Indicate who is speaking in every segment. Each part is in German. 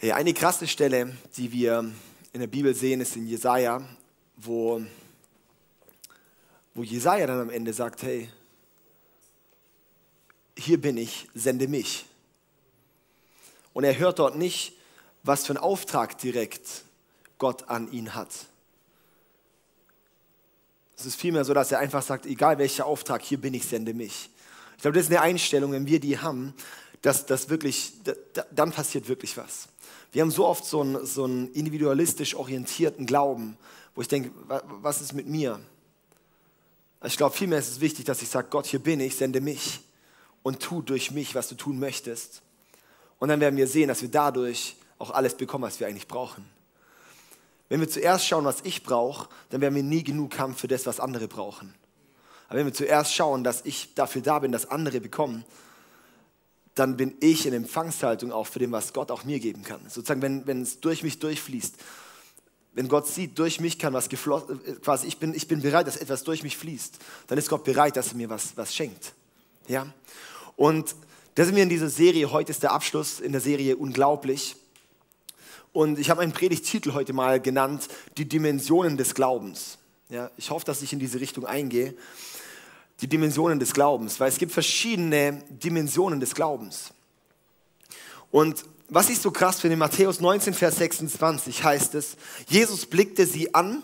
Speaker 1: Hey, eine krasse Stelle, die wir in der Bibel sehen, ist in Jesaja, wo, wo Jesaja dann am Ende sagt: Hey, hier bin ich, sende mich. Und er hört dort nicht, was für einen Auftrag direkt Gott an ihn hat. Es ist vielmehr so, dass er einfach sagt, egal welcher Auftrag, hier bin ich, sende mich. Ich glaube, das ist eine Einstellung, wenn wir die haben, dass das wirklich, dann passiert wirklich was. Wir haben so oft so einen, so einen individualistisch orientierten Glauben, wo ich denke, was ist mit mir? Ich glaube, vielmehr ist es wichtig, dass ich sage, Gott, hier bin ich, sende mich und tu durch mich, was du tun möchtest. Und dann werden wir sehen, dass wir dadurch auch alles bekommen, was wir eigentlich brauchen. Wenn wir zuerst schauen, was ich brauche, dann werden wir nie genug haben für das, was andere brauchen. Aber wenn wir zuerst schauen, dass ich dafür da bin, dass andere bekommen, dann bin ich in Empfangshaltung auch für dem, was Gott auch mir geben kann. Sozusagen, wenn, wenn es durch mich durchfließt, wenn Gott sieht, durch mich kann was geflossen, äh, quasi ich bin, ich bin bereit, dass etwas durch mich fließt, dann ist Gott bereit, dass er mir was, was schenkt. Ja? Und da sind wir in dieser Serie, heute ist der Abschluss in der Serie Unglaublich. Und ich habe meinen Predigtitel heute mal genannt, die Dimensionen des Glaubens. Ja, ich hoffe, dass ich in diese Richtung eingehe die Dimensionen des Glaubens, weil es gibt verschiedene Dimensionen des Glaubens. Und was ich so krass finde, in Matthäus 19, Vers 26 heißt es, Jesus blickte sie an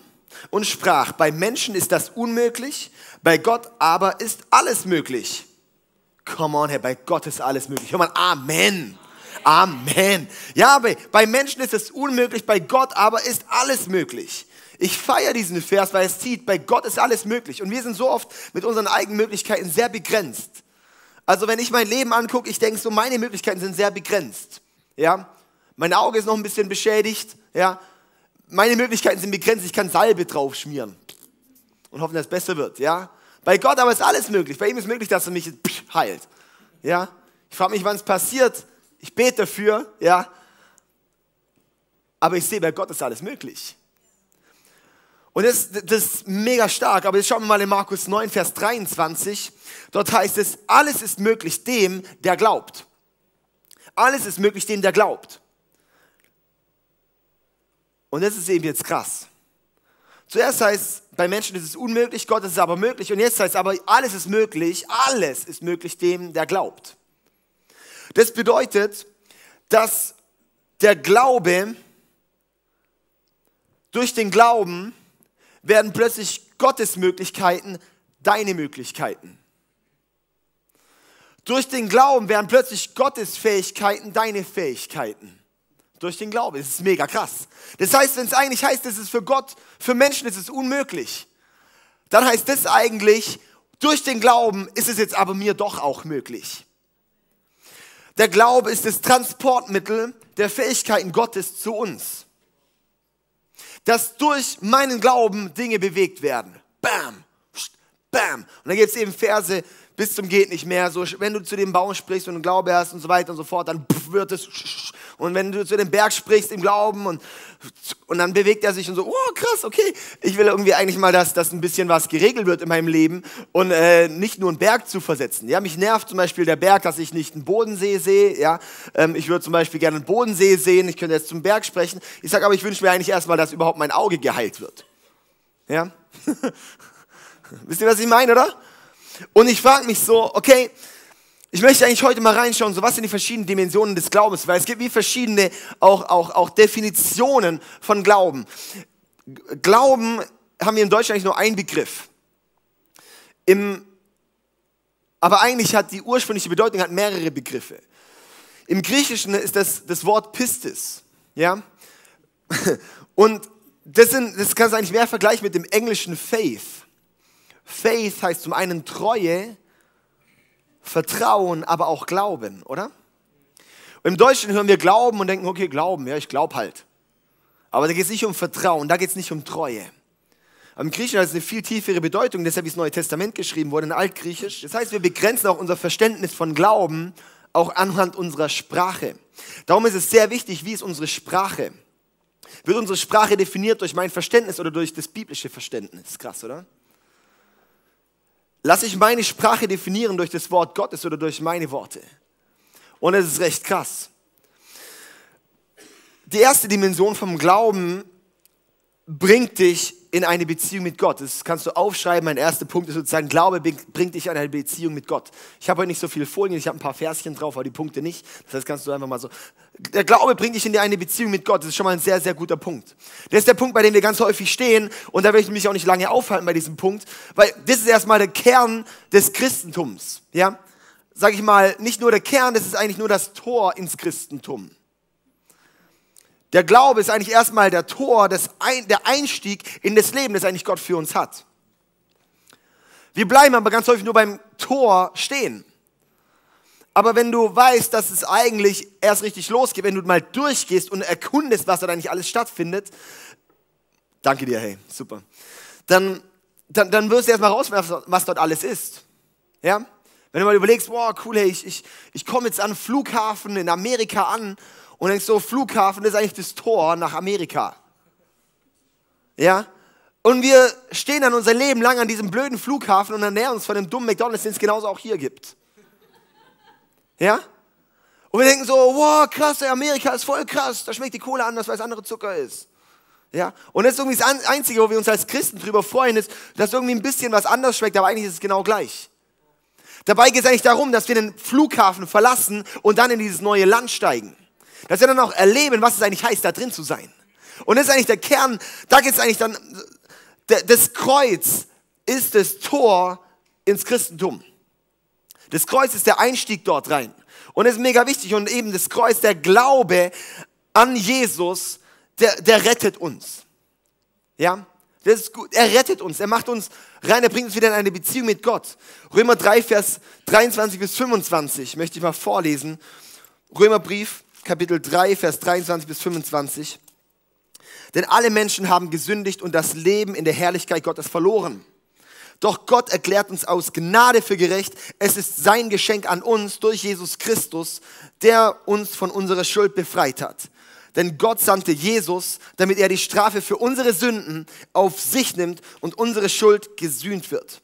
Speaker 1: und sprach, bei Menschen ist das unmöglich, bei Gott aber ist alles möglich. Come on, Herr, bei Gott ist alles möglich. Hör mal, Amen. Amen. Ja, bei Menschen ist es unmöglich, bei Gott aber ist alles möglich. Ich feiere diesen Vers, weil es zieht, bei Gott ist alles möglich. Und wir sind so oft mit unseren eigenen Möglichkeiten sehr begrenzt. Also wenn ich mein Leben angucke, ich denke so, meine Möglichkeiten sind sehr begrenzt. Ja, mein Auge ist noch ein bisschen beschädigt. Ja, meine Möglichkeiten sind begrenzt. Ich kann Salbe drauf schmieren und hoffen, dass es besser wird. Ja, bei Gott aber ist alles möglich. Bei ihm ist möglich, dass er mich heilt. Ja, ich frage mich, wann es passiert. Ich bete dafür. Ja, aber ich sehe, bei Gott ist alles möglich. Und das, das ist mega stark. Aber jetzt schauen wir mal in Markus 9, Vers 23. Dort heißt es, alles ist möglich dem, der glaubt. Alles ist möglich dem, der glaubt. Und das ist eben jetzt krass. Zuerst heißt, bei Menschen ist es unmöglich, Gott ist es aber möglich. Und jetzt heißt es aber, alles ist möglich, alles ist möglich dem, der glaubt. Das bedeutet, dass der Glaube durch den Glauben werden plötzlich Gottes Möglichkeiten deine Möglichkeiten. Durch den Glauben werden plötzlich Gottes Fähigkeiten deine Fähigkeiten. Durch den Glauben. Das ist mega krass. Das heißt, wenn es eigentlich heißt, es ist für Gott, für Menschen ist es unmöglich, dann heißt das eigentlich, durch den Glauben ist es jetzt aber mir doch auch möglich. Der Glaube ist das Transportmittel der Fähigkeiten Gottes zu uns dass durch meinen Glauben Dinge bewegt werden. Bam. Und dann gibt es eben Verse bis zum geht nicht mehr. So, wenn du zu dem Baum sprichst und Glaube hast und so weiter und so fort, dann wird es. Und wenn du zu dem Berg sprichst im Glauben und, und dann bewegt er sich und so, oh krass, okay, ich will irgendwie eigentlich mal, dass, dass ein bisschen was geregelt wird in meinem Leben und äh, nicht nur einen Berg zu versetzen. Ja, mich nervt zum Beispiel der Berg, dass ich nicht einen Bodensee sehe. Ja, ähm, ich würde zum Beispiel gerne einen Bodensee sehen. Ich könnte jetzt zum Berg sprechen. Ich sage aber, ich wünsche mir eigentlich erstmal, dass überhaupt mein Auge geheilt wird. Ja, wisst ihr, was ich meine, oder? Und ich frage mich so, okay, ich möchte eigentlich heute mal reinschauen, so was sind die verschiedenen Dimensionen des Glaubens, weil es gibt wie verschiedene auch, auch, auch Definitionen von Glauben. Glauben haben wir in Deutschland eigentlich nur einen Begriff. Im, aber eigentlich hat die ursprüngliche Bedeutung hat mehrere Begriffe. Im Griechischen ist das das Wort Pistis, ja. Und das, sind, das kannst du eigentlich mehr vergleichen mit dem englischen Faith. Faith heißt zum einen Treue, Vertrauen, aber auch Glauben, oder? Im Deutschen hören wir Glauben und denken, okay, Glauben, ja, ich glaube halt. Aber da geht es nicht um Vertrauen, da geht es nicht um Treue. Am Griechischen hat es eine viel tiefere Bedeutung, deshalb ist das Neue Testament geschrieben worden in Altgriechisch. Das heißt, wir begrenzen auch unser Verständnis von Glauben auch anhand unserer Sprache. Darum ist es sehr wichtig, wie ist unsere Sprache? Wird unsere Sprache definiert durch mein Verständnis oder durch das biblische Verständnis? Krass, oder? Lass ich meine Sprache definieren durch das Wort Gottes oder durch meine Worte. Und es ist recht krass. die erste Dimension vom Glauben bringt dich in eine Beziehung mit Gott. Das kannst du aufschreiben. Mein erster Punkt ist sozusagen, Glaube bringt dich in eine Beziehung mit Gott. Ich habe heute nicht so viele Folien, ich habe ein paar Verschen drauf, aber die Punkte nicht. Das heißt, kannst du einfach mal so. Der Glaube bringt dich in eine Beziehung mit Gott. Das ist schon mal ein sehr, sehr guter Punkt. Das ist der Punkt, bei dem wir ganz häufig stehen. Und da werde ich mich auch nicht lange aufhalten bei diesem Punkt, weil das ist erstmal der Kern des Christentums. Ja? Sag ich mal, nicht nur der Kern, das ist eigentlich nur das Tor ins Christentum. Der Glaube ist eigentlich erstmal der Tor, Ein der Einstieg in das Leben, das eigentlich Gott für uns hat. Wir bleiben aber ganz häufig nur beim Tor stehen. Aber wenn du weißt, dass es eigentlich erst richtig losgeht, wenn du mal durchgehst und erkundest, was da eigentlich alles stattfindet, danke dir, hey, super, dann, dann, dann wirst du erstmal rauswerfen, was dort alles ist. Ja? Wenn du mal überlegst, wow, cool, hey, ich, ich, ich komme jetzt an Flughafen in Amerika an und denkst so, Flughafen ist eigentlich das Tor nach Amerika. Ja? Und wir stehen dann unser Leben lang an diesem blöden Flughafen und ernähren uns von dem dummen McDonalds, den es genauso auch hier gibt. Ja? Und wir denken so, wow, krass, Amerika ist voll krass, da schmeckt die Kohle anders, weil es andere Zucker ist. Ja? Und das ist irgendwie das Einzige, wo wir uns als Christen drüber freuen, ist, dass irgendwie ein bisschen was anders schmeckt, aber eigentlich ist es genau gleich. Dabei geht es eigentlich darum, dass wir den Flughafen verlassen und dann in dieses neue Land steigen. Dass wir dann auch erleben, was es eigentlich heißt, da drin zu sein. Und das ist eigentlich der Kern, da geht es eigentlich dann, das Kreuz ist das Tor ins Christentum. Das Kreuz ist der Einstieg dort rein. Und das ist mega wichtig. Und eben das Kreuz, der Glaube an Jesus, der, der rettet uns. Ja? Das ist gut. Er rettet uns. Er macht uns rein. Er bringt uns wieder in eine Beziehung mit Gott. Römer 3, Vers 23 bis 25 möchte ich mal vorlesen. Römerbrief Kapitel 3, Vers 23 bis 25. Denn alle Menschen haben gesündigt und das Leben in der Herrlichkeit Gottes verloren. Doch Gott erklärt uns aus Gnade für gerecht. Es ist sein Geschenk an uns durch Jesus Christus, der uns von unserer Schuld befreit hat. Denn Gott sandte Jesus, damit er die Strafe für unsere Sünden auf sich nimmt und unsere Schuld gesühnt wird.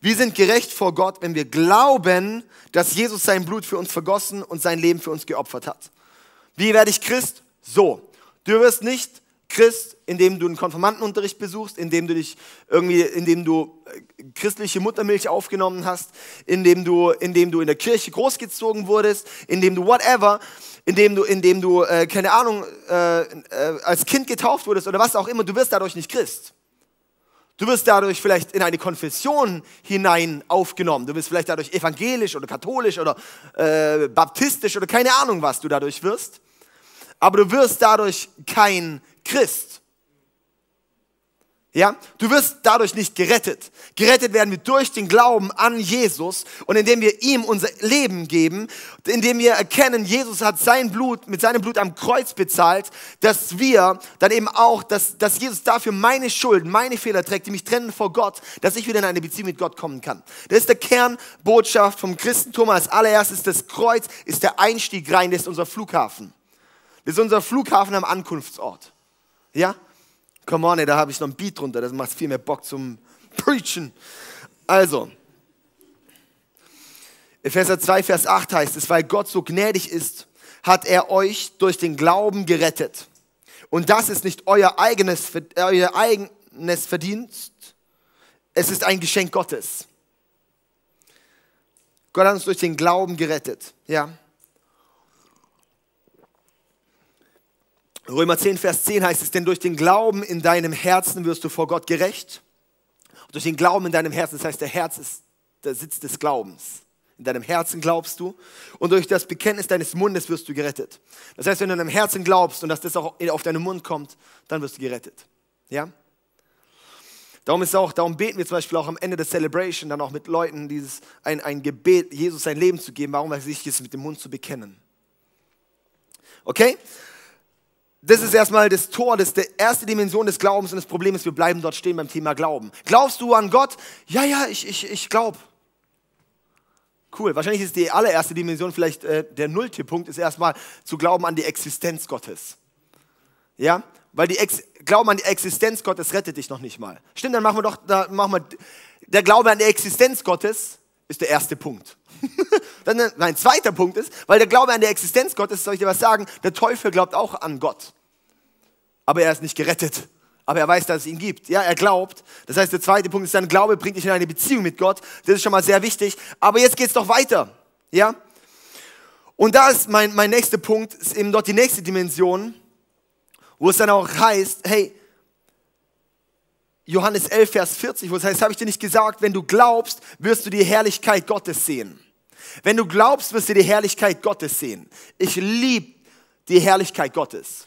Speaker 1: Wir sind gerecht vor Gott, wenn wir glauben, dass Jesus sein Blut für uns vergossen und sein Leben für uns geopfert hat. Wie werde ich Christ? So. Du wirst nicht Christ, indem du einen Konfirmandenunterricht besuchst, indem du dich irgendwie, indem du äh, christliche Muttermilch aufgenommen hast, indem du, indem du in der Kirche großgezogen wurdest, indem du whatever, indem du, indem du, äh, keine Ahnung, äh, äh, als Kind getauft wurdest oder was auch immer, du wirst dadurch nicht Christ. Du wirst dadurch vielleicht in eine Konfession hinein aufgenommen. Du wirst vielleicht dadurch evangelisch oder katholisch oder äh, baptistisch oder keine Ahnung, was du dadurch wirst aber du wirst dadurch kein Christ. Ja, du wirst dadurch nicht gerettet. Gerettet werden wir durch den Glauben an Jesus und indem wir ihm unser Leben geben, indem wir erkennen, Jesus hat sein Blut mit seinem Blut am Kreuz bezahlt, dass wir dann eben auch, dass, dass Jesus dafür meine Schulden, meine Fehler trägt, die mich trennen vor Gott, dass ich wieder in eine Beziehung mit Gott kommen kann. Das ist der Kernbotschaft vom Christentum. Als allererstes das Kreuz ist der Einstieg rein, das ist unser Flughafen. Das ist unser Flughafen am Ankunftsort. Ja? Come on, ey, da habe ich noch ein Beat drunter, das macht viel mehr Bock zum Preachen. Also, Epheser 2, Vers 8 heißt es, weil Gott so gnädig ist, hat er euch durch den Glauben gerettet. Und das ist nicht euer eigenes, euer eigenes Verdienst, es ist ein Geschenk Gottes. Gott hat uns durch den Glauben gerettet. Ja? Römer 10, Vers 10 heißt es, denn durch den Glauben in deinem Herzen wirst du vor Gott gerecht. Und durch den Glauben in deinem Herzen, das heißt, der Herz ist der Sitz des Glaubens. In deinem Herzen glaubst du und durch das Bekenntnis deines Mundes wirst du gerettet. Das heißt, wenn du in deinem Herzen glaubst und dass das auch auf deinen Mund kommt, dann wirst du gerettet. Ja? Darum ist auch, darum beten wir zum Beispiel auch am Ende der Celebration dann auch mit Leuten dieses, ein, ein Gebet, Jesus sein Leben zu geben. Warum? Weil es wichtig ist, mit dem Mund zu bekennen. Okay? Das ist erstmal das Tor, das ist die erste Dimension des Glaubens und das Problem ist, wir bleiben dort stehen beim Thema Glauben. Glaubst du an Gott? Ja, ja, ich, ich, ich glaube. Cool, wahrscheinlich ist die allererste Dimension, vielleicht äh, der nullte Punkt, ist erstmal zu glauben an die Existenz Gottes. Ja, weil die Ex Glauben an die Existenz Gottes rettet dich noch nicht mal. Stimmt, dann machen wir doch, da machen wir, der Glaube an die Existenz Gottes ist der erste Punkt. Dann mein zweiter Punkt ist, weil der Glaube an die Existenz Gottes, soll ich dir was sagen, der Teufel glaubt auch an Gott. aber er ist nicht gerettet. Aber er weiß, dass es ihn gibt. Ja, er glaubt. Das heißt, der zweite Punkt ist dann, Glaube bringt dich in eine Beziehung mit Gott. Das ist schon mal sehr wichtig. Aber jetzt geht es doch weiter. Ja? Und da ist mein, mein nächster Punkt, ist eben dort die nächste Dimension, wo es dann auch heißt, hey, Johannes 11, Vers 40, wo es heißt, habe ich dir nicht gesagt, wenn du glaubst, wirst du die Herrlichkeit Gottes sehen. Wenn du glaubst, wirst du die Herrlichkeit Gottes sehen. Ich liebe die Herrlichkeit Gottes.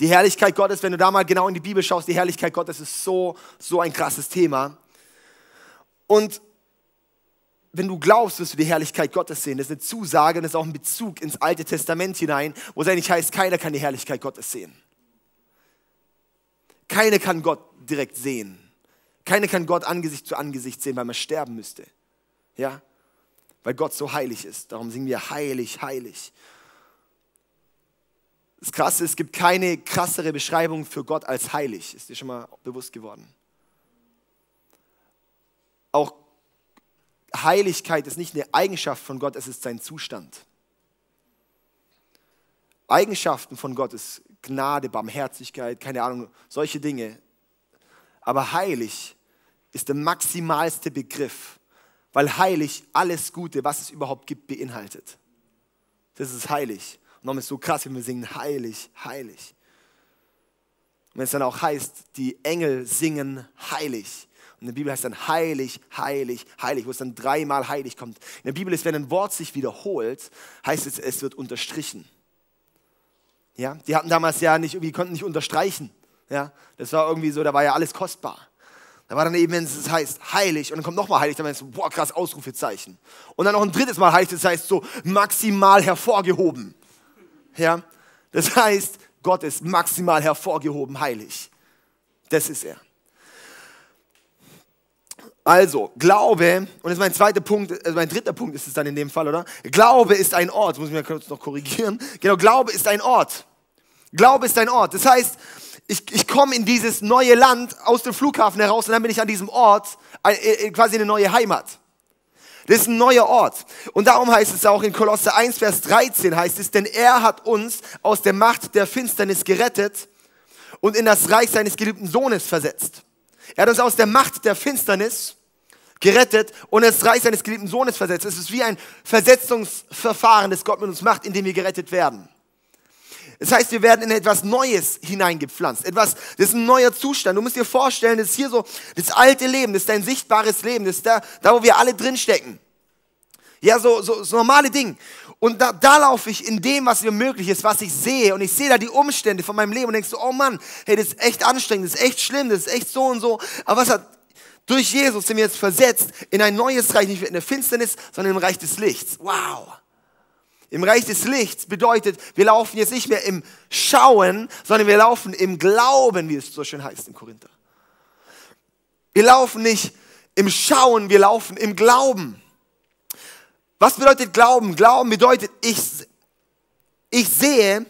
Speaker 1: Die Herrlichkeit Gottes, wenn du da mal genau in die Bibel schaust, die Herrlichkeit Gottes ist so, so ein krasses Thema. Und wenn du glaubst, wirst du die Herrlichkeit Gottes sehen. Das ist eine Zusage und das ist auch ein Bezug ins Alte Testament hinein, wo es eigentlich heißt, keiner kann die Herrlichkeit Gottes sehen. Keiner kann Gott direkt sehen. Keiner kann Gott Angesicht zu Angesicht sehen, weil man sterben müsste. Ja? Weil Gott so heilig ist. Darum singen wir heilig, heilig. Das Krasse, es gibt keine krassere Beschreibung für Gott als heilig. Ist dir schon mal bewusst geworden? Auch Heiligkeit ist nicht eine Eigenschaft von Gott, es ist sein Zustand. Eigenschaften von Gott ist Gnade, Barmherzigkeit, keine Ahnung, solche Dinge. Aber heilig ist der maximalste Begriff, weil heilig alles Gute, was es überhaupt gibt, beinhaltet. Das ist heilig. Und darum ist es so krass, wenn wir singen, heilig, heilig. Und wenn es dann auch heißt, die Engel singen heilig. Und in der Bibel heißt dann heilig, heilig, heilig, wo es dann dreimal heilig kommt. In der Bibel ist, wenn ein Wort sich wiederholt, heißt es, es wird unterstrichen. Ja, die hatten damals ja nicht, irgendwie konnten nicht unterstreichen. Ja, das war irgendwie so, da war ja alles kostbar. Da war dann eben, wenn es heißt heilig und dann kommt nochmal heilig, dann heißt es, boah, krass, Ausrufezeichen. Und dann noch ein drittes Mal heilig, das heißt so maximal hervorgehoben. Ja, das heißt, Gott ist maximal hervorgehoben heilig. Das ist er. Also, Glaube, und das ist mein zweiter Punkt, also mein dritter Punkt ist es dann in dem Fall, oder? Glaube ist ein Ort, muss ich mir kurz noch korrigieren. Genau, Glaube ist ein Ort. Glaube ist ein Ort. Das heißt, ich, ich komme in dieses neue Land aus dem Flughafen heraus und dann bin ich an diesem Ort, äh, äh, quasi eine neue Heimat. Das ist ein neuer Ort. Und darum heißt es auch in Kolosse 1, Vers 13 heißt es, denn er hat uns aus der Macht der Finsternis gerettet und in das Reich seines geliebten Sohnes versetzt. Er hat uns aus der Macht der Finsternis gerettet und das Reich seines geliebten Sohnes versetzt. Es ist wie ein Versetzungsverfahren, das Gott mit uns macht, indem wir gerettet werden. Das heißt, wir werden in etwas Neues hineingepflanzt. Etwas, das ist ein neuer Zustand. Du musst dir vorstellen, das ist hier so das alte Leben, das ist dein sichtbares Leben, das ist da, da wo wir alle drinstecken. Ja, so, so, so normale Ding. Und da, da laufe ich in dem, was mir möglich ist, was ich sehe. Und ich sehe da die Umstände von meinem Leben und denkst so, oh Mann, hey, das ist echt anstrengend, das ist echt schlimm, das ist echt so und so. Aber was hat, durch Jesus sind wir jetzt versetzt in ein neues Reich, nicht in der Finsternis, sondern im Reich des Lichts. Wow. Im Reich des Lichts bedeutet, wir laufen jetzt nicht mehr im Schauen, sondern wir laufen im Glauben, wie es so schön heißt in Korinther. Wir laufen nicht im Schauen, wir laufen im Glauben. Was bedeutet Glauben? Glauben bedeutet, ich, ich sehe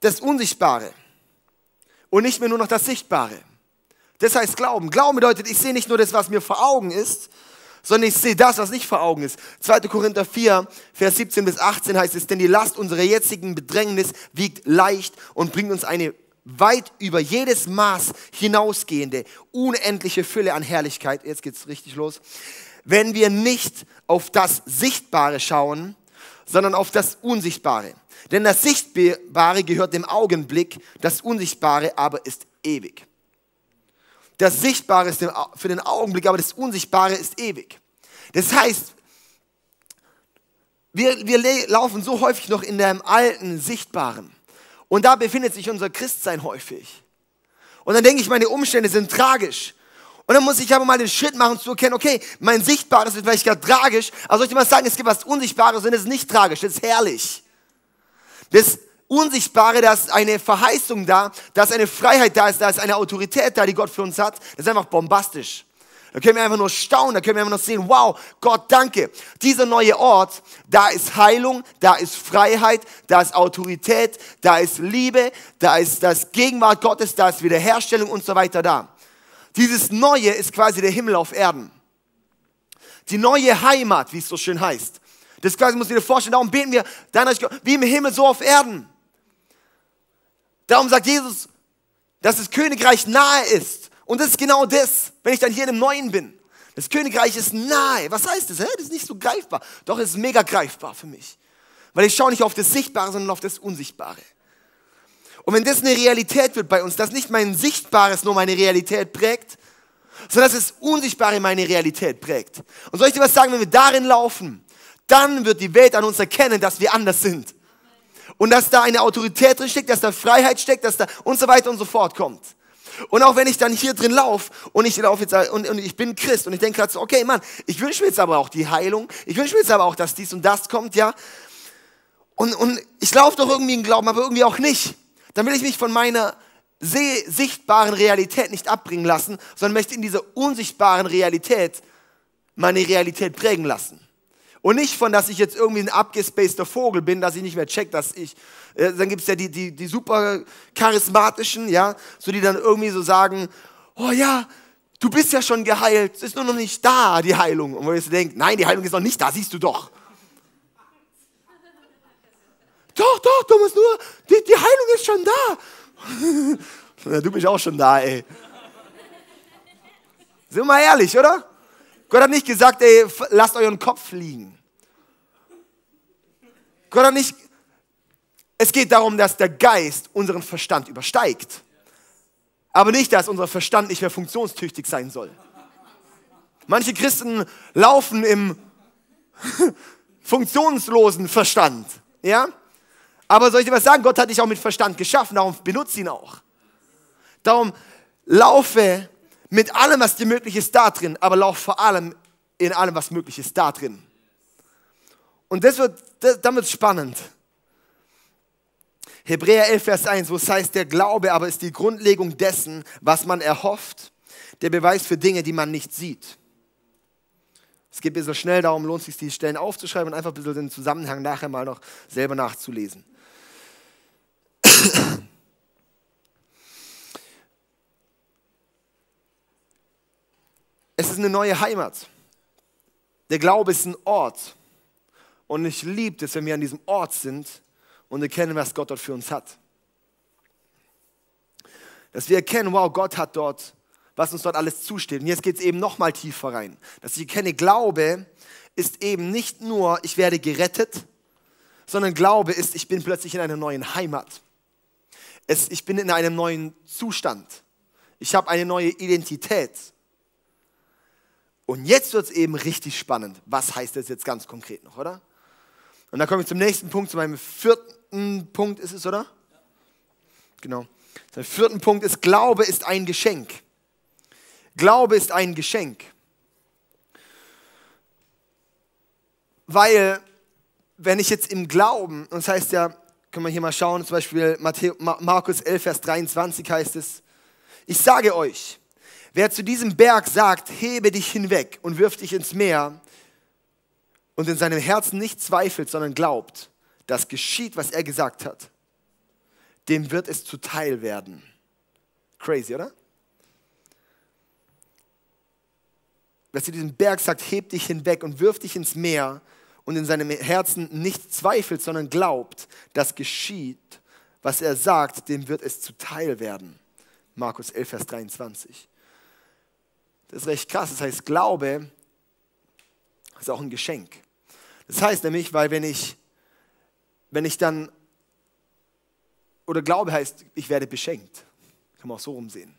Speaker 1: das Unsichtbare und nicht mehr nur noch das Sichtbare. Das heißt Glauben. Glauben bedeutet, ich sehe nicht nur das, was mir vor Augen ist, sondern ich sehe das, was nicht vor Augen ist. 2. Korinther 4, Vers 17 bis 18 heißt es, denn die Last unserer jetzigen Bedrängnis wiegt leicht und bringt uns eine weit über jedes Maß hinausgehende, unendliche Fülle an Herrlichkeit. Jetzt geht's richtig los wenn wir nicht auf das Sichtbare schauen, sondern auf das Unsichtbare. Denn das Sichtbare gehört dem Augenblick, das Unsichtbare aber ist ewig. Das Sichtbare ist für den Augenblick, aber das Unsichtbare ist ewig. Das heißt, wir, wir laufen so häufig noch in dem alten Sichtbaren. Und da befindet sich unser Christsein häufig. Und dann denke ich, meine Umstände sind tragisch. Und dann muss ich aber mal den Schritt machen zu erkennen, okay, mein Sichtbares wird vielleicht gerade tragisch, aber soll ich dir mal sagen, es gibt was Unsichtbares und es ist nicht tragisch, das ist herrlich. Das Unsichtbare, da ist eine Verheißung da, da ist eine Freiheit da, da ist eine Autorität da, die Gott für uns hat. Das ist einfach bombastisch. Da können wir einfach nur staunen, da können wir einfach nur sehen, wow, Gott, danke. Dieser neue Ort, da ist Heilung, da ist Freiheit, da ist Autorität, da ist Liebe, da ist das Gegenwart Gottes, da ist Wiederherstellung und so weiter da. Dieses Neue ist quasi der Himmel auf Erden. Die neue Heimat, wie es so schön heißt. Das quasi muss ich dir vorstellen, darum beten wir, wie im Himmel so auf Erden. Darum sagt Jesus, dass das Königreich nahe ist. Und das ist genau das, wenn ich dann hier in einem Neuen bin. Das Königreich ist nahe. Was heißt das? Das ist nicht so greifbar. Doch, es ist mega greifbar für mich. Weil ich schaue nicht auf das Sichtbare, sondern auf das Unsichtbare. Und wenn das eine Realität wird bei uns, dass nicht mein Sichtbares nur meine Realität prägt, sondern dass das Unsichtbare meine Realität prägt. Und soll ich dir was sagen, wenn wir darin laufen, dann wird die Welt an uns erkennen, dass wir anders sind. Und dass da eine Autorität drin steckt, dass da Freiheit steckt, dass da und so weiter und so fort kommt. Und auch wenn ich dann hier drin laufe und ich laufe jetzt und, und ich bin Christ und ich denke gerade so, okay, Mann, ich wünsche mir jetzt aber auch die Heilung, ich wünsche mir jetzt aber auch, dass dies und das kommt, ja. Und, und ich laufe doch irgendwie im Glauben, aber irgendwie auch nicht. Dann will ich mich von meiner sichtbaren Realität nicht abbringen lassen, sondern möchte in dieser unsichtbaren Realität meine Realität prägen lassen. Und nicht von, dass ich jetzt irgendwie ein abgespaceter Vogel bin, dass ich nicht mehr check, dass ich, äh, dann gibt es ja die, die, die super charismatischen, ja, so die dann irgendwie so sagen, oh ja, du bist ja schon geheilt, es ist nur noch nicht da, die Heilung. Und wo ich so denke, nein, die Heilung ist noch nicht da, siehst du doch. doch, doch, Thomas, nur, die, die Heilung ist schon da. du bist auch schon da, ey. Sind wir mal ehrlich, oder? Gott hat nicht gesagt, ey, lasst euren Kopf fliegen. Gott hat nicht, es geht darum, dass der Geist unseren Verstand übersteigt. Aber nicht, dass unser Verstand nicht mehr funktionstüchtig sein soll. Manche Christen laufen im funktionslosen Verstand. Ja? Aber soll ich dir was sagen? Gott hat dich auch mit Verstand geschaffen, darum benutze ihn auch. Darum laufe mit allem, was dir möglich ist, da drin, aber lauf vor allem in allem, was möglich ist, da drin. Und das wird, das, wird spannend. Hebräer 11, Vers 1, wo es heißt, der Glaube aber ist die Grundlegung dessen, was man erhofft, der Beweis für Dinge, die man nicht sieht. Es geht ein bisschen schnell, darum lohnt es sich, die Stellen aufzuschreiben und einfach ein bisschen den Zusammenhang nachher mal noch selber nachzulesen. Es ist eine neue Heimat. Der Glaube ist ein Ort. Und ich liebe es, wenn wir an diesem Ort sind und erkennen, was Gott dort für uns hat. Dass wir erkennen, wow, Gott hat dort, was uns dort alles zusteht. Und jetzt geht es eben noch mal tiefer rein. Dass ich erkenne, Glaube ist eben nicht nur, ich werde gerettet, sondern Glaube ist, ich bin plötzlich in einer neuen Heimat. Es, ich bin in einem neuen Zustand. Ich habe eine neue Identität. Und jetzt wird es eben richtig spannend. Was heißt das jetzt ganz konkret noch, oder? Und dann komme ich zum nächsten Punkt, zu meinem vierten Punkt ist es, oder? Genau. Der vierten Punkt ist, Glaube ist ein Geschenk. Glaube ist ein Geschenk. Weil, wenn ich jetzt im Glauben, und das heißt ja, können wir hier mal schauen, zum Beispiel Markus 11, Vers 23 heißt es, ich sage euch, Wer zu diesem Berg sagt, hebe dich hinweg und wirf dich ins Meer und in seinem Herzen nicht zweifelt, sondern glaubt, dass geschieht, was er gesagt hat, dem wird es zuteil werden. Crazy, oder? Wer zu diesem Berg sagt, heb dich hinweg und wirf dich ins Meer und in seinem Herzen nicht zweifelt, sondern glaubt, dass geschieht, was er sagt, dem wird es zuteil werden. Markus 11, Vers 23. Das ist recht krass. Das heißt, Glaube ist auch ein Geschenk. Das heißt nämlich, weil wenn ich, wenn ich dann, oder Glaube heißt, ich werde beschenkt. Kann man auch so rumsehen.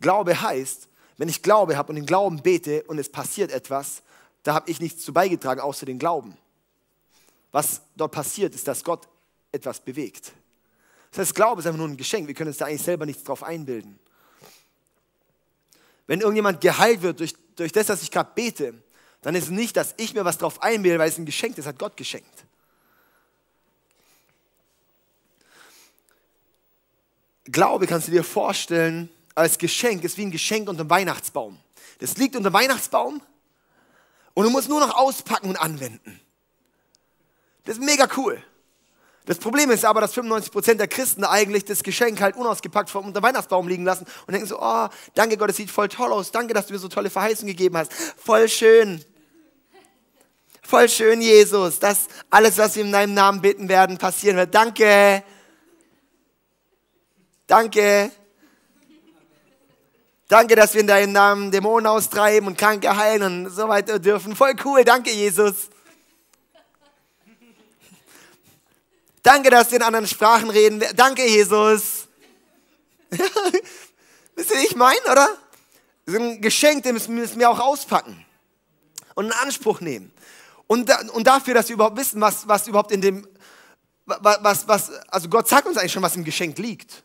Speaker 1: Glaube heißt, wenn ich Glaube habe und den Glauben bete und es passiert etwas, da habe ich nichts zu beigetragen, außer den Glauben. Was dort passiert, ist, dass Gott etwas bewegt. Das heißt, Glaube ist einfach nur ein Geschenk. Wir können uns da eigentlich selber nichts drauf einbilden. Wenn irgendjemand geheilt wird durch, durch das, was ich gerade bete, dann ist es nicht, dass ich mir was drauf einbilde, weil es ein Geschenk ist, hat Gott geschenkt. Glaube kannst du dir vorstellen, als Geschenk ist wie ein Geschenk unter dem Weihnachtsbaum. Das liegt unter dem Weihnachtsbaum und du musst nur noch auspacken und anwenden. Das ist mega cool. Das Problem ist aber, dass 95% der Christen eigentlich das Geschenk halt unausgepackt vor unter Weihnachtsbaum liegen lassen und denken so, oh, danke Gott, das sieht voll toll aus, danke, dass du mir so tolle Verheißungen gegeben hast, voll schön. Voll schön, Jesus, dass alles, was wir in deinem Namen bitten werden, passieren wird. Danke. Danke. Danke, dass wir in deinem Namen Dämonen austreiben und Kranke heilen und so weiter dürfen. Voll cool. Danke, Jesus. Danke, dass wir in anderen Sprachen reden. Danke, Jesus. Wisst ihr, wie ich meine, oder? So ein Geschenk, das müssen wir auch auspacken und in Anspruch nehmen. Und, und dafür, dass wir überhaupt wissen, was, was überhaupt in dem, was, was, also Gott sagt uns eigentlich schon, was im Geschenk liegt.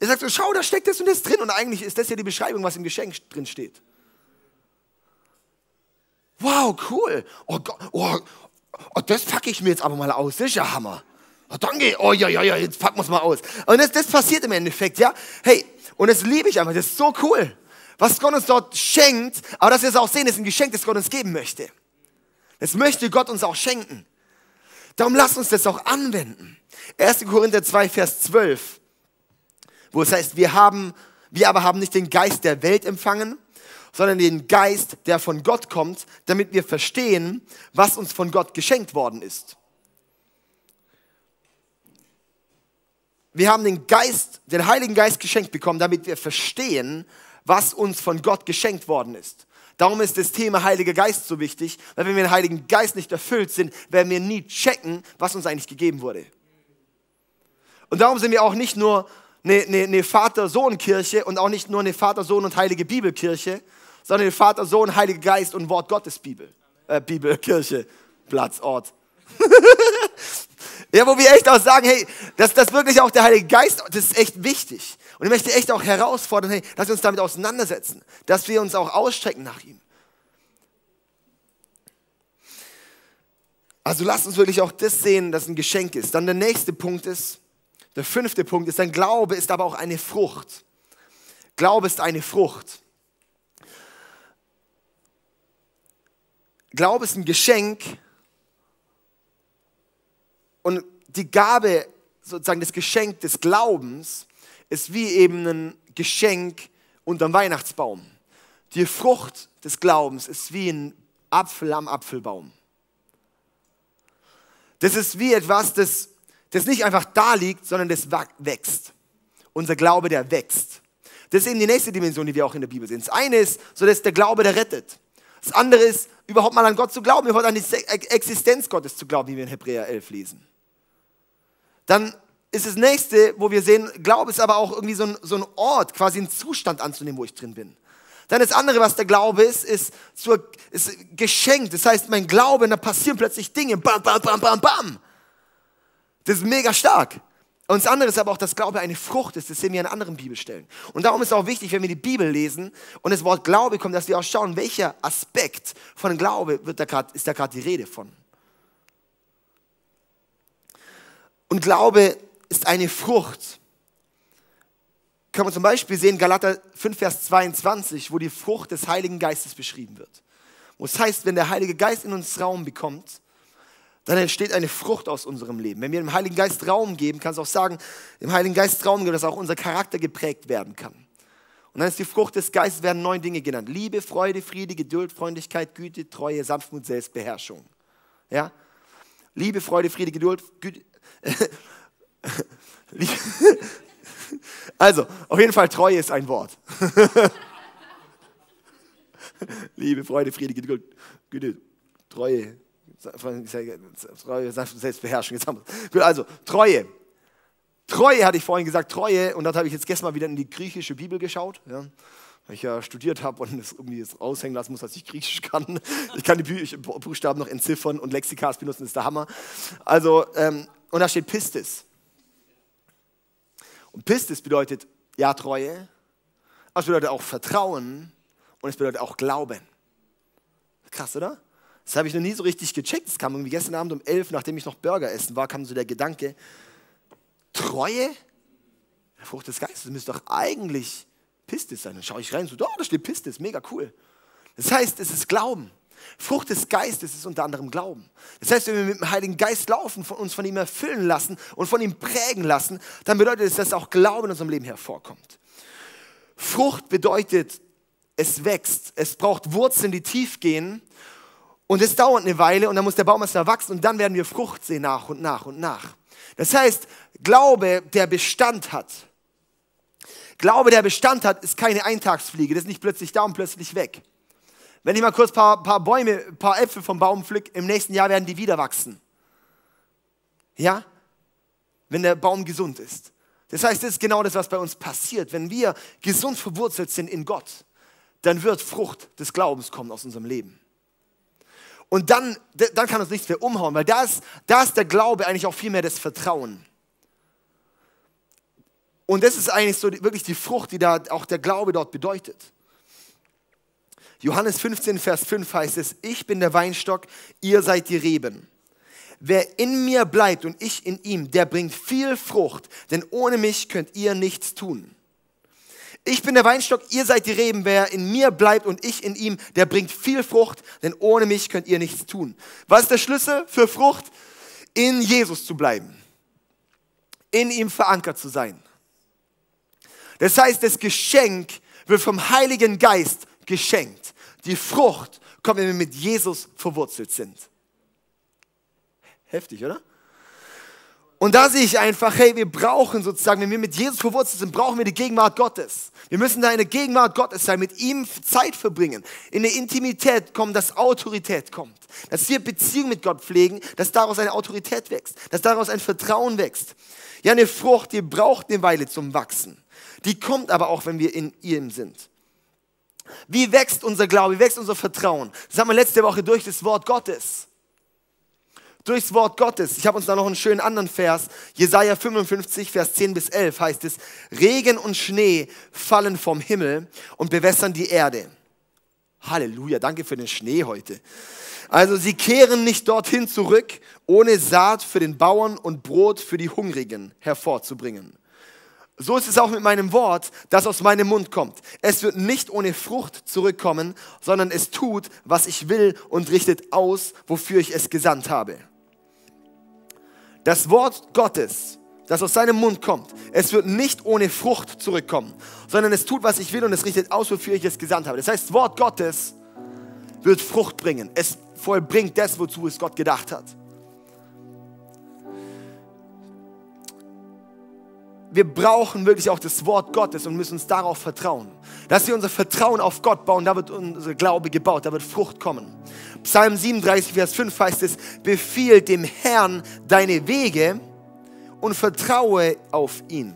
Speaker 1: Er sagt so, schau, da steckt das und das drin. Und eigentlich ist das ja die Beschreibung, was im Geschenk drin steht. Wow, cool. Oh, Gott, oh, oh, das packe ich mir jetzt aber mal aus. Das ist ja Hammer. Oh, danke. Oh, ja, ja, ja, jetzt packen wir es mal aus. Und das, das passiert im Endeffekt, ja. Hey, und das liebe ich einfach. Das ist so cool. Was Gott uns dort schenkt, aber dass wir es auch sehen, ist ein Geschenk, das Gott uns geben möchte. Das möchte Gott uns auch schenken. Darum lasst uns das auch anwenden. 1. Korinther 2, Vers 12, wo es heißt, wir haben, wir aber haben nicht den Geist der Welt empfangen, sondern den Geist, der von Gott kommt, damit wir verstehen, was uns von Gott geschenkt worden ist. Wir haben den Geist, den Heiligen Geist geschenkt bekommen, damit wir verstehen, was uns von Gott geschenkt worden ist. Darum ist das Thema Heiliger Geist so wichtig, weil wenn wir den Heiligen Geist nicht erfüllt sind, werden wir nie checken, was uns eigentlich gegeben wurde. Und darum sind wir auch nicht nur eine, eine, eine Vater-Sohn-Kirche und auch nicht nur eine Vater-Sohn- und Heilige Bibelkirche, sondern eine Vater-Sohn, Heiliger Geist und Wort Gottes Bibel. Äh, Bibelkirche, Platz, Ort. Ja, wo wir echt auch sagen, hey, dass das wirklich auch der Heilige Geist, das ist echt wichtig. Und ich möchte echt auch herausfordern, hey, dass wir uns damit auseinandersetzen, dass wir uns auch ausstrecken nach ihm. Also lasst uns wirklich auch das sehen, dass ein Geschenk ist. Dann der nächste Punkt ist, der fünfte Punkt ist, dein Glaube ist aber auch eine Frucht. Glaube ist eine Frucht. Glaube ist ein Geschenk, und die Gabe, sozusagen das Geschenk des Glaubens, ist wie eben ein Geschenk unterm Weihnachtsbaum. Die Frucht des Glaubens ist wie ein Apfel am Apfelbaum. Das ist wie etwas, das, das nicht einfach da liegt, sondern das wächst. Unser Glaube, der wächst. Das ist eben die nächste Dimension, die wir auch in der Bibel sehen. Das eine ist, so dass der Glaube, der rettet. Das andere ist, überhaupt mal an Gott zu glauben, überhaupt an die Existenz Gottes zu glauben, wie wir in Hebräer 11 lesen. Dann ist das nächste, wo wir sehen, Glaube ist aber auch irgendwie so ein, so ein Ort, quasi einen Zustand anzunehmen, wo ich drin bin. Dann das andere, was der Glaube ist, ist, zur, ist geschenkt. Das heißt, mein Glaube, da passieren plötzlich Dinge. Bam, bam, bam, bam, bam. Das ist mega stark. Und das andere ist aber auch, dass Glaube eine Frucht ist. Das sehen wir in anderen Bibelstellen. Und darum ist auch wichtig, wenn wir die Bibel lesen und das Wort Glaube kommt, dass wir auch schauen, welcher Aspekt von Glaube wird da grad, ist da gerade die Rede von. Und Glaube ist eine Frucht. Können wir zum Beispiel sehen, Galater 5, Vers 22, wo die Frucht des Heiligen Geistes beschrieben wird. Wo es heißt, wenn der Heilige Geist in uns Raum bekommt, dann entsteht eine Frucht aus unserem Leben. Wenn wir dem Heiligen Geist Raum geben, kannst du auch sagen, dem Heiligen Geist Raum geben, dass auch unser Charakter geprägt werden kann. Und dann ist die Frucht des Geistes, werden neun Dinge genannt. Liebe, Freude, Friede, Geduld, Freundlichkeit, Güte, Treue, Sanftmut, Selbstbeherrschung. Ja? Liebe, Freude, Friede, Geduld, Güte, also, auf jeden Fall, Treue ist ein Wort. Liebe, Freude, Friede, Geduld, Güte, Treue, Treue, Selbstbeherrschung. Also, Treue. Treue hatte ich vorhin gesagt, Treue, und dort habe ich jetzt gestern mal wieder in die griechische Bibel geschaut. Ja weil ich ja studiert habe und es irgendwie jetzt raushängen lassen muss, dass ich Griechisch kann. Ich kann die Buchstaben noch entziffern und Lexikas benutzen, ist der Hammer. Also, ähm, und da steht Pistis. Und Pistis bedeutet ja Treue, aber es bedeutet auch Vertrauen und es bedeutet auch Glauben. Krass, oder? Das habe ich noch nie so richtig gecheckt. Es kam irgendwie gestern Abend um elf, nachdem ich noch Burger essen war, kam so der Gedanke, Treue? Frucht des Geistes müsste doch eigentlich Pistis sein. Dann schaue ich rein, so, oh, da steht Pistis, mega cool. Das heißt, es ist Glauben. Frucht des Geistes ist unter anderem Glauben. Das heißt, wenn wir mit dem Heiligen Geist laufen, von uns von ihm erfüllen lassen und von ihm prägen lassen, dann bedeutet es, dass auch Glauben in unserem Leben hervorkommt. Frucht bedeutet, es wächst. Es braucht Wurzeln, die tief gehen. Und es dauert eine Weile und dann muss der Baum erst erwachsen und dann werden wir Frucht sehen nach und nach und nach. Das heißt, Glaube, der Bestand hat. Glaube, der Bestand hat, ist keine Eintagsfliege. Das ist nicht plötzlich da und plötzlich weg. Wenn ich mal kurz ein paar, paar Bäume, ein paar Äpfel vom Baum pflück, im nächsten Jahr werden die wieder wachsen. Ja? Wenn der Baum gesund ist. Das heißt, das ist genau das, was bei uns passiert. Wenn wir gesund verwurzelt sind in Gott, dann wird Frucht des Glaubens kommen aus unserem Leben. Und dann, dann kann uns nichts mehr umhauen, weil da ist, da ist der Glaube eigentlich auch viel mehr das Vertrauen. Und das ist eigentlich so wirklich die Frucht, die da auch der Glaube dort bedeutet. Johannes 15, Vers 5 heißt es, ich bin der Weinstock, ihr seid die Reben. Wer in mir bleibt und ich in ihm, der bringt viel Frucht, denn ohne mich könnt ihr nichts tun. Ich bin der Weinstock, ihr seid die Reben. Wer in mir bleibt und ich in ihm, der bringt viel Frucht, denn ohne mich könnt ihr nichts tun. Was ist der Schlüssel für Frucht? In Jesus zu bleiben. In ihm verankert zu sein. Das heißt, das Geschenk wird vom Heiligen Geist geschenkt. Die Frucht kommt, wenn wir mit Jesus verwurzelt sind. Heftig, oder? Und da sehe ich einfach, hey, wir brauchen sozusagen, wenn wir mit Jesus verwurzelt sind, brauchen wir die Gegenwart Gottes. Wir müssen da in der Gegenwart Gottes sein, mit ihm Zeit verbringen. In der Intimität kommen, dass Autorität kommt. Dass wir Beziehung mit Gott pflegen, dass daraus eine Autorität wächst. Dass daraus ein Vertrauen wächst. Ja, eine Frucht, die braucht eine Weile zum Wachsen. Die kommt aber auch, wenn wir in ihm sind. Wie wächst unser Glaube, wie wächst unser Vertrauen? Das haben wir letzte Woche durch das Wort Gottes. Durchs Wort Gottes. Ich habe uns da noch einen schönen anderen Vers. Jesaja 55, Vers 10 bis 11 heißt es: Regen und Schnee fallen vom Himmel und bewässern die Erde. Halleluja, danke für den Schnee heute. Also sie kehren nicht dorthin zurück, ohne Saat für den Bauern und Brot für die Hungrigen hervorzubringen. So ist es auch mit meinem Wort, das aus meinem Mund kommt. Es wird nicht ohne Frucht zurückkommen, sondern es tut, was ich will und richtet aus, wofür ich es gesandt habe. Das Wort Gottes, das aus seinem Mund kommt, es wird nicht ohne Frucht zurückkommen, sondern es tut, was ich will und es richtet aus, wofür ich es gesandt habe. Das heißt, das Wort Gottes wird Frucht bringen. Es vollbringt das, wozu es Gott gedacht hat. Wir brauchen wirklich auch das Wort Gottes und müssen uns darauf vertrauen. Dass wir unser Vertrauen auf Gott bauen, da wird unser Glaube gebaut, da wird Frucht kommen. Psalm 37, Vers 5 heißt es, befiehl dem Herrn deine Wege und vertraue auf ihn.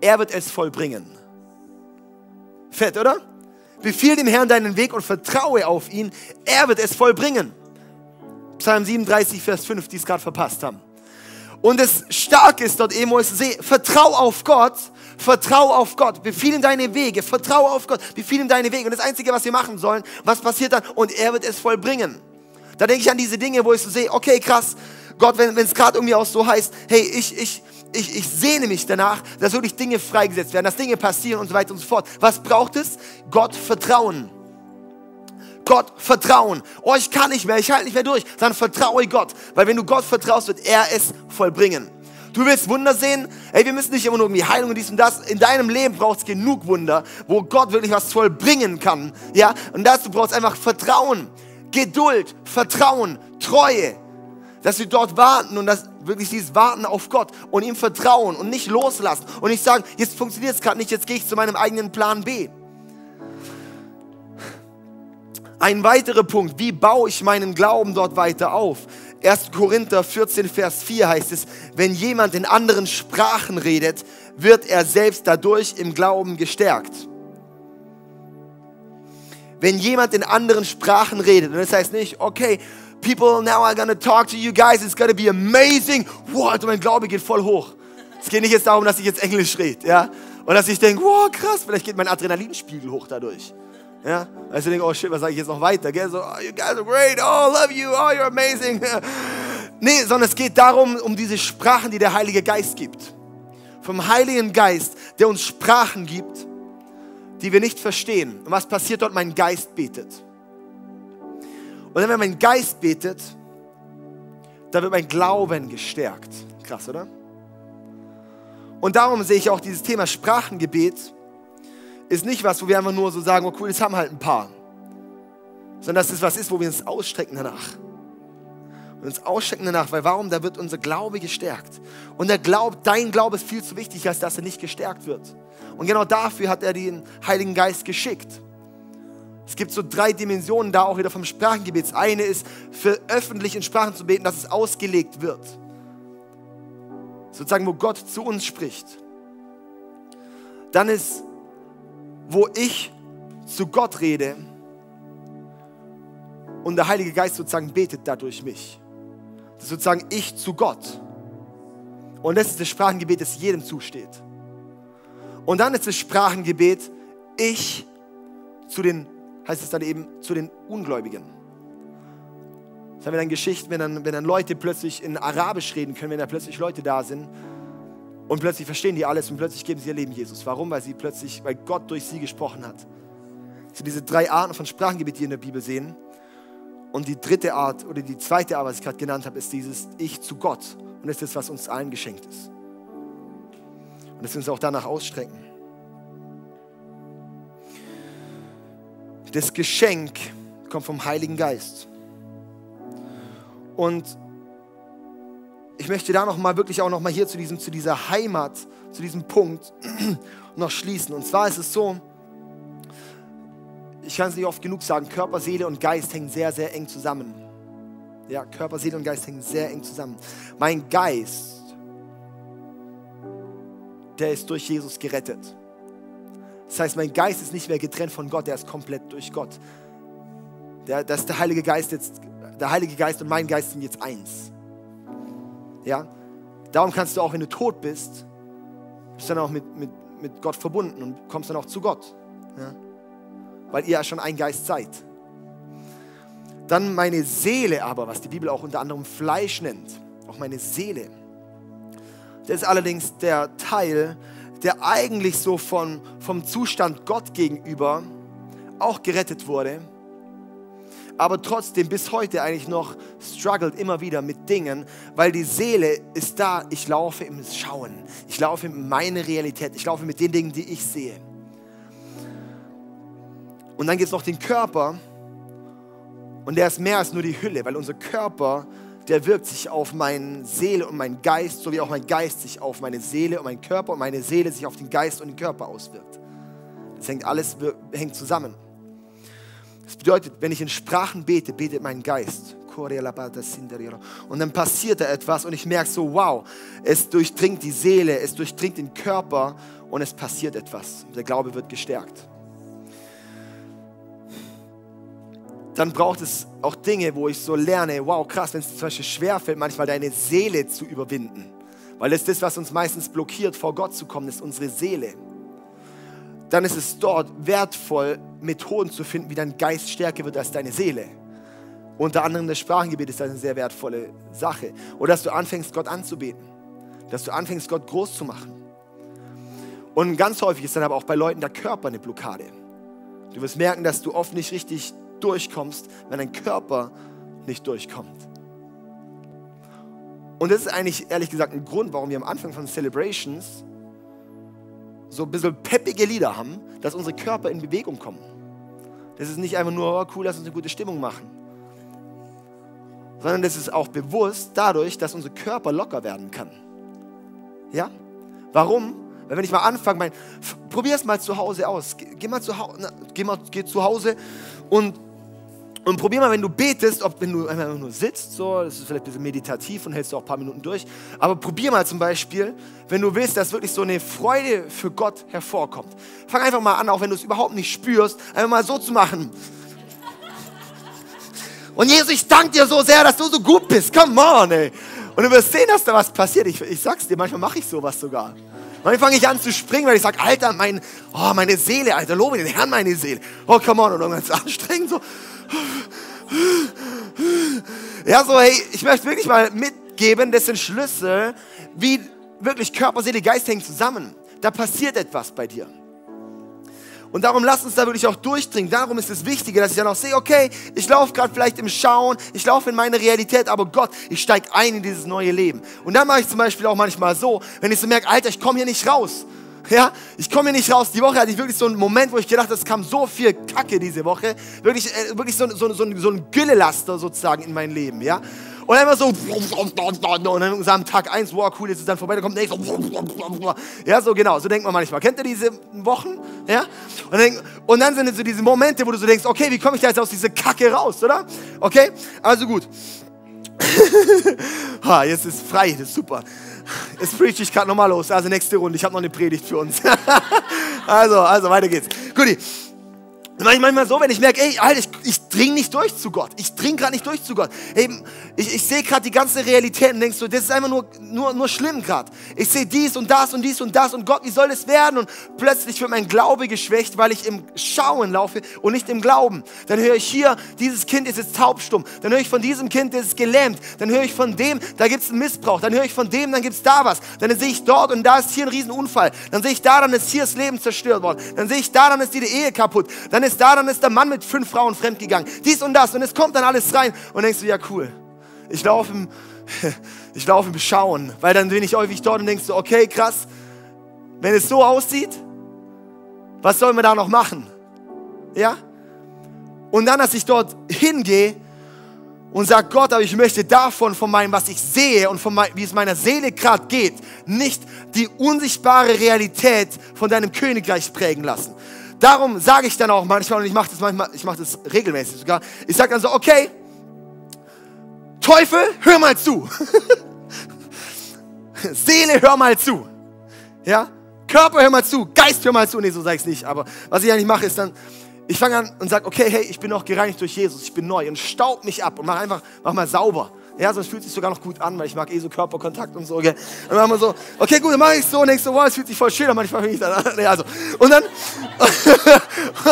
Speaker 1: Er wird es vollbringen. Fett, oder? Befiehl dem Herrn deinen Weg und vertraue auf ihn. Er wird es vollbringen. Psalm 37, Vers 5, die es gerade verpasst haben. Und das Starke ist dort eben, wo ich sehe, vertrau auf Gott, vertrau auf Gott, befiehl ihm deine Wege, vertrau auf Gott, befiehl ihm deine Wege. Und das Einzige, was wir machen sollen, was passiert dann? Und er wird es vollbringen. Da denke ich an diese Dinge, wo ich so sehe, okay, krass, Gott, wenn es gerade irgendwie auch so heißt, hey, ich, ich, ich, ich sehne mich danach, dass wirklich Dinge freigesetzt werden, dass Dinge passieren und so weiter und so fort. Was braucht es? Gott vertrauen. Gott vertrauen. Oh, ich kann nicht mehr, ich halte nicht mehr durch. Dann vertraue Gott. Weil wenn du Gott vertraust, wird er es vollbringen. Du willst Wunder sehen? Ey, wir müssen nicht immer nur irgendwie Heilung und dies und das. In deinem Leben braucht es genug Wunder, wo Gott wirklich was vollbringen kann. Ja? Und dazu brauchst du einfach Vertrauen, Geduld, Vertrauen, Treue. Dass wir dort warten und das wirklich dieses Warten auf Gott und ihm vertrauen und nicht loslassen und nicht sagen, jetzt funktioniert es gerade nicht, jetzt gehe ich zu meinem eigenen Plan B. Ein weiterer Punkt, wie baue ich meinen Glauben dort weiter auf? 1. Korinther 14, Vers 4 heißt es, wenn jemand in anderen Sprachen redet, wird er selbst dadurch im Glauben gestärkt. Wenn jemand in anderen Sprachen redet, und das heißt nicht, okay, people, now I'm gonna talk to you guys, it's gonna be amazing. Wow, mein Glaube geht voll hoch. Es geht nicht jetzt darum, dass ich jetzt Englisch rede, ja? Und dass ich denke, wow, krass, vielleicht geht mein Adrenalinspiegel hoch dadurch. Ja? Also denke, oh shit, was sage ich jetzt noch weiter? Gell? So, oh, you guys are great, oh, love you, oh, you're amazing. nee, sondern es geht darum, um diese Sprachen, die der Heilige Geist gibt. Vom Heiligen Geist, der uns Sprachen gibt, die wir nicht verstehen. Und was passiert dort? Mein Geist betet. Und dann, wenn mein Geist betet, da wird mein Glauben gestärkt. Krass, oder? Und darum sehe ich auch dieses Thema Sprachengebet ist nicht was, wo wir einfach nur so sagen, oh cool, das haben halt ein paar. Sondern dass es was ist, wo wir uns ausstrecken danach. Und uns ausstrecken danach, weil warum? Da wird unser Glaube gestärkt. Und der Glaube, dein Glaube ist viel zu wichtig, als dass er nicht gestärkt wird. Und genau dafür hat er den Heiligen Geist geschickt. Es gibt so drei Dimensionen da auch wieder vom Sprachengebet. Das eine ist, für öffentlich in Sprachen zu beten, dass es ausgelegt wird. Sozusagen, wo Gott zu uns spricht. Dann ist, wo ich zu Gott rede und der Heilige Geist sozusagen betet dadurch mich. Das ist sozusagen ich zu Gott. Und das ist das Sprachengebet, das jedem zusteht. Und dann ist das Sprachengebet ich zu den heißt es dann eben zu den Ungläubigen. Das haben wir dann Geschichten, wenn dann, wenn dann Leute plötzlich in Arabisch reden können, wenn da plötzlich Leute da sind und plötzlich verstehen die alles und plötzlich geben sie ihr Leben Jesus. Warum? Weil sie plötzlich, weil Gott durch sie gesprochen hat. Das sind diese drei Arten von Sprachengebet, die wir in der Bibel sehen. Und die dritte Art oder die zweite Art, was ich gerade genannt habe, ist dieses Ich zu Gott. Und das ist das, was uns allen geschenkt ist. Und dass wir uns auch danach ausstrecken. Das Geschenk kommt vom Heiligen Geist. Und ich möchte da noch mal wirklich auch noch mal hier zu diesem zu dieser Heimat, zu diesem Punkt noch schließen. Und zwar ist es so, ich kann es nicht oft genug sagen, Körper, Seele und Geist hängen sehr, sehr eng zusammen. Ja, Körper, Seele und Geist hängen sehr eng zusammen. Mein Geist, der ist durch Jesus gerettet. Das heißt, mein Geist ist nicht mehr getrennt von Gott, der ist komplett durch Gott. Der, das der Heilige Geist jetzt, der Heilige Geist und mein Geist sind jetzt eins. Ja? Darum kannst du auch, wenn du tot bist, bist dann auch mit, mit, mit Gott verbunden und kommst dann auch zu Gott. Ja? Weil ihr ja schon ein Geist seid. Dann meine Seele aber, was die Bibel auch unter anderem Fleisch nennt, auch meine Seele. Das ist allerdings der Teil, der eigentlich so von, vom Zustand Gott gegenüber auch gerettet wurde, aber trotzdem bis heute eigentlich noch struggelt immer wieder mit Dingen, weil die Seele ist da, ich laufe im Schauen, ich laufe in meine Realität, ich laufe mit den Dingen, die ich sehe. Und dann gibt es noch den Körper und der ist mehr als nur die Hülle, weil unser Körper der wirkt sich auf meine Seele und meinen Geist, so wie auch mein Geist sich auf meine Seele und meinen Körper und meine Seele sich auf den Geist und den Körper auswirkt. Das hängt alles hängt zusammen. Das bedeutet, wenn ich in Sprachen bete, betet mein Geist. Und dann passiert da etwas und ich merke so, wow, es durchdringt die Seele, es durchdringt den Körper und es passiert etwas. Der Glaube wird gestärkt. dann braucht es auch Dinge, wo ich so lerne, wow, krass, wenn es zum Beispiel schwerfällt, manchmal deine Seele zu überwinden. Weil das ist das, was uns meistens blockiert, vor Gott zu kommen, ist unsere Seele. Dann ist es dort wertvoll, Methoden zu finden, wie dein Geist stärker wird als deine Seele. Unter anderem das Sprachengebet ist eine sehr wertvolle Sache. Oder dass du anfängst, Gott anzubeten. Dass du anfängst, Gott groß zu machen. Und ganz häufig ist dann aber auch bei Leuten der Körper eine Blockade. Du wirst merken, dass du oft nicht richtig durchkommst, wenn dein Körper nicht durchkommt. Und das ist eigentlich ehrlich gesagt ein Grund, warum wir am Anfang von Celebrations so ein bisschen peppige Lieder haben, dass unsere Körper in Bewegung kommen. Das ist nicht einfach nur, oh, cool, lass uns eine gute Stimmung machen. Sondern das ist auch bewusst dadurch, dass unser Körper locker werden kann. Ja? Warum? Weil wenn ich mal anfange, mein, probier es mal zu Hause aus. Geh, mal zu Hause, geh geh zu Hause und und probier mal, wenn du betest, ob wenn du einfach nur sitzt, so, das ist vielleicht ein bisschen meditativ und hältst du auch ein paar Minuten durch, aber probier mal zum Beispiel, wenn du willst, dass wirklich so eine Freude für Gott hervorkommt. Fang einfach mal an, auch wenn du es überhaupt nicht spürst, einfach mal so zu machen. Und Jesus, ich danke dir so sehr, dass du so gut bist. Come on, ey. Und du wirst sehen, dass da was passiert. Ich, ich sag's dir, manchmal mache ich sowas sogar. Manchmal fange ich an zu springen, weil ich sage, Alter, mein, oh, meine Seele, Alter, lobe den Herrn, meine Seele. Oh, come on. Und dann ganz anstrengend so. Ja, so, hey, ich möchte wirklich mal mitgeben, das sind Schlüssel, wie wirklich Körper, Seele, Geist hängen zusammen. Da passiert etwas bei dir. Und darum lass uns da wirklich auch durchdringen. Darum ist es wichtiger, dass ich dann auch sehe, okay, ich laufe gerade vielleicht im Schauen, ich laufe in meine Realität, aber Gott, ich steige ein in dieses neue Leben. Und dann mache ich zum Beispiel auch manchmal so, wenn ich so merke, Alter, ich komme hier nicht raus. Ja, ich komme hier nicht raus. Die Woche hatte ich wirklich so einen Moment, wo ich gedacht habe, es kam so viel Kacke diese Woche. Wirklich, äh, wirklich so, so, so, so ein Güllelaster sozusagen in mein Leben. Ja? Und einfach so, und dann sagen Tag 1, wow, cool, jetzt ist dann vorbei, dann kommt nächstes. Ja, so genau, so denkt man manchmal. Kennt ihr diese Wochen? Ja? Und dann, und dann sind es so diese Momente, wo du so denkst, okay, wie komme ich da jetzt aus dieser Kacke raus, oder? Okay, also gut. ha, jetzt ist frei, das ist super. Jetzt preach ich gerade nochmal los. Also nächste Runde, ich habe noch eine Predigt für uns. also, also weiter geht's. Guti. Manchmal so, wenn ich merke, ey, Alter, ich, ich dring nicht durch zu Gott. Ich dring gerade nicht durch zu Gott. Ey, ich, ich sehe gerade die ganze Realität und denkst so, das ist einfach nur, nur, nur schlimm gerade. Ich sehe dies und das und dies und das und Gott, wie soll das werden? Und plötzlich wird mein Glaube geschwächt, weil ich im Schauen laufe und nicht im Glauben. Dann höre ich hier, dieses Kind ist jetzt taubstumm. Dann höre ich von diesem Kind, das ist gelähmt. Dann höre ich von dem, da gibt es einen Missbrauch. Dann höre ich von dem, dann gibt es da was. Dann sehe ich dort und da ist hier ein Riesenunfall. Dann sehe ich da, dann ist hier das Leben zerstört worden. Dann sehe ich da, dann ist die Ehe kaputt. Dann ist da, dann ist der Mann mit fünf Frauen fremdgegangen. Dies und das. Und es kommt dann alles rein. Und denkst du, ja cool. Ich laufe im, ich laufe im Schauen. Weil dann bin ich häufig dort und denkst du, okay, krass. Wenn es so aussieht, was soll man da noch machen? Ja? Und dann, dass ich dort hingehe und sage, Gott, aber ich möchte davon, von meinem, was ich sehe und von mein, wie es meiner Seele gerade geht, nicht die unsichtbare Realität von deinem Königreich prägen lassen. Darum sage ich dann auch manchmal, und ich mache das manchmal, ich mache das regelmäßig sogar, ich sage dann so, okay, Teufel, hör mal zu. Seele, hör mal zu. Ja? Körper, hör mal zu. Geist, hör mal zu. Nee, so sage ich es nicht. Aber was ich eigentlich mache, ist dann, ich fange an und sage, okay, hey, ich bin noch gereinigt durch Jesus, ich bin neu und staub mich ab und mach einfach, mach mal sauber. Ja, sonst fühlt sich sogar noch gut an, weil ich mag eh so Körperkontakt und so. Gell? Und dann machen wir so, okay, gut, dann mache ich so so, wow, es fühlt sich voll schön an, manchmal fange ich dann an. Nee, also. Und dann,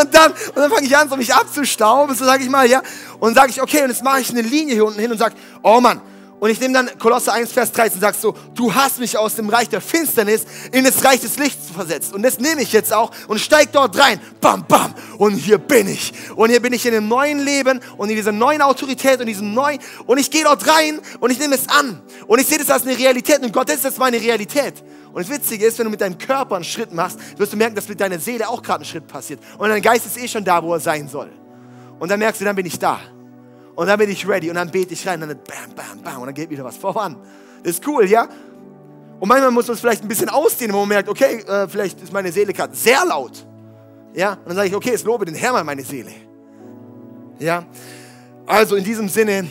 Speaker 1: und dann, und dann fange ich an, so mich abzustauben, so sage ich mal, ja. Und sage ich, okay, und jetzt mache ich eine Linie hier unten hin und sage, oh Mann, und ich nehme dann Kolosse 1, Vers 13 und sag so, du hast mich aus dem Reich der Finsternis in das Reich des Lichts versetzt. Und das nehme ich jetzt auch und steig dort rein. Bam, bam. Und hier bin ich. Und hier bin ich in einem neuen Leben und in dieser neuen Autorität und diesem neuen. Und ich gehe dort rein und ich nehme es an. Und ich sehe das als eine Realität. Und Gott, das ist jetzt meine Realität. Und das Witzige ist, wenn du mit deinem Körper einen Schritt machst, wirst du merken, dass mit deiner Seele auch gerade ein Schritt passiert. Und dein Geist ist eh schon da, wo er sein soll. Und dann merkst du, dann bin ich da. Und dann bin ich ready und dann bete ich rein und dann bam, bam, bam und dann geht wieder was voran. Das ist cool, ja? Und manchmal muss man es vielleicht ein bisschen ausdehnen, wo man merkt, okay, äh, vielleicht ist meine Seele gerade sehr laut. Ja? Und dann sage ich, okay, es lobe den Herrn meine Seele. Ja? Also in diesem Sinne,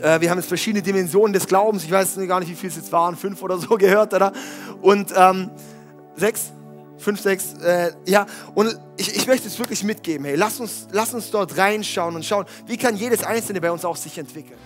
Speaker 1: äh, wir haben jetzt verschiedene Dimensionen des Glaubens. Ich weiß gar nicht, wie viele es jetzt waren, fünf oder so gehört, oder? Und ähm, sechs? Fünf, sechs, äh, ja. Und ich, ich möchte es wirklich mitgeben, hey, lass uns, lass uns dort reinschauen und schauen, wie kann jedes Einzelne bei uns auch sich entwickeln.